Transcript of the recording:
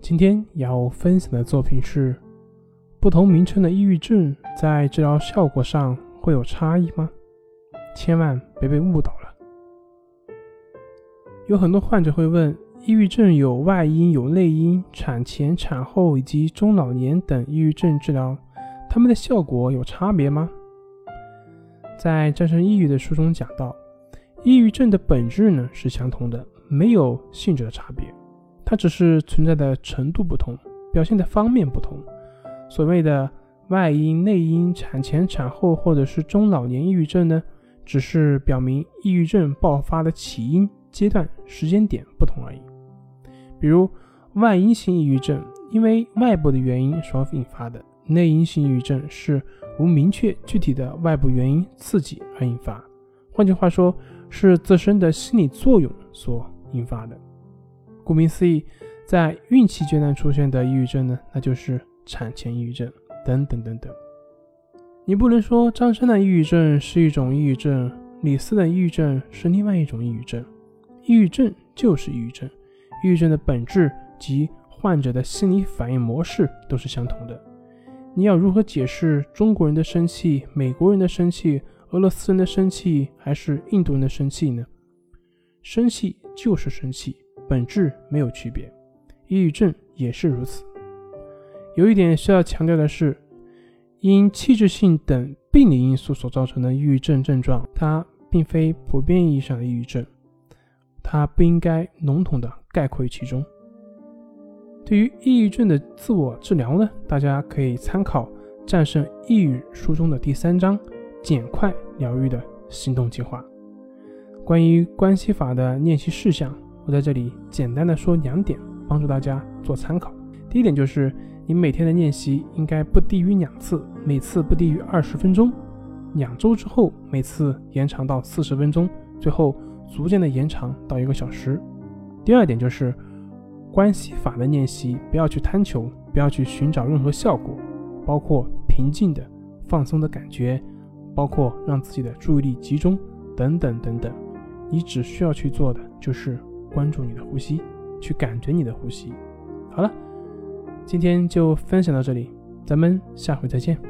今天要分享的作品是：不同名称的抑郁症在治疗效果上会有差异吗？千万别被误导了。有很多患者会问：抑郁症有外因、有内因，产前、产后以及中老年等抑郁症治疗，他们的效果有差别吗？在《战胜抑郁》的书中讲到，抑郁症的本质呢是相同的，没有性质的差别。它只是存在的程度不同，表现的方面不同。所谓的外因、内因、产前、产后或者是中老年抑郁症呢，只是表明抑郁症爆发的起因、阶段、时间点不同而已。比如外因性抑郁症，因为外部的原因所引发的；内因性抑郁症是无明确具体的外部原因刺激而引发，换句话说，是自身的心理作用所引发的。顾名思义，在孕期阶段出现的抑郁症呢，那就是产前抑郁症等等等等。你不能说张三的抑郁症是一种抑郁症，李四的抑郁症是另外一种抑郁症。抑郁症就是抑郁症，抑郁症的本质及患者的心理反应模式都是相同的。你要如何解释中国人的生气、美国人的生气、俄罗斯人的生气，还是印度人的生气呢？生气就是生气。本质没有区别，抑郁症也是如此。有一点需要强调的是，因器质性等病理因素所造成的抑郁症症状，它并非普遍意义上的抑郁症，它不应该笼统的概括于其中。对于抑郁症的自我治疗呢，大家可以参考《战胜抑郁》书中的第三章“减快疗愈”的行动计划。关于关系法的练习事项。我在这里简单的说两点，帮助大家做参考。第一点就是，你每天的练习应该不低于两次，每次不低于二十分钟。两周之后，每次延长到四十分钟，最后逐渐的延长到一个小时。第二点就是，关系法的练习不要去贪求，不要去寻找任何效果，包括平静的、放松的感觉，包括让自己的注意力集中等等等等。你只需要去做的就是。关注你的呼吸，去感觉你的呼吸。好了，今天就分享到这里，咱们下回再见。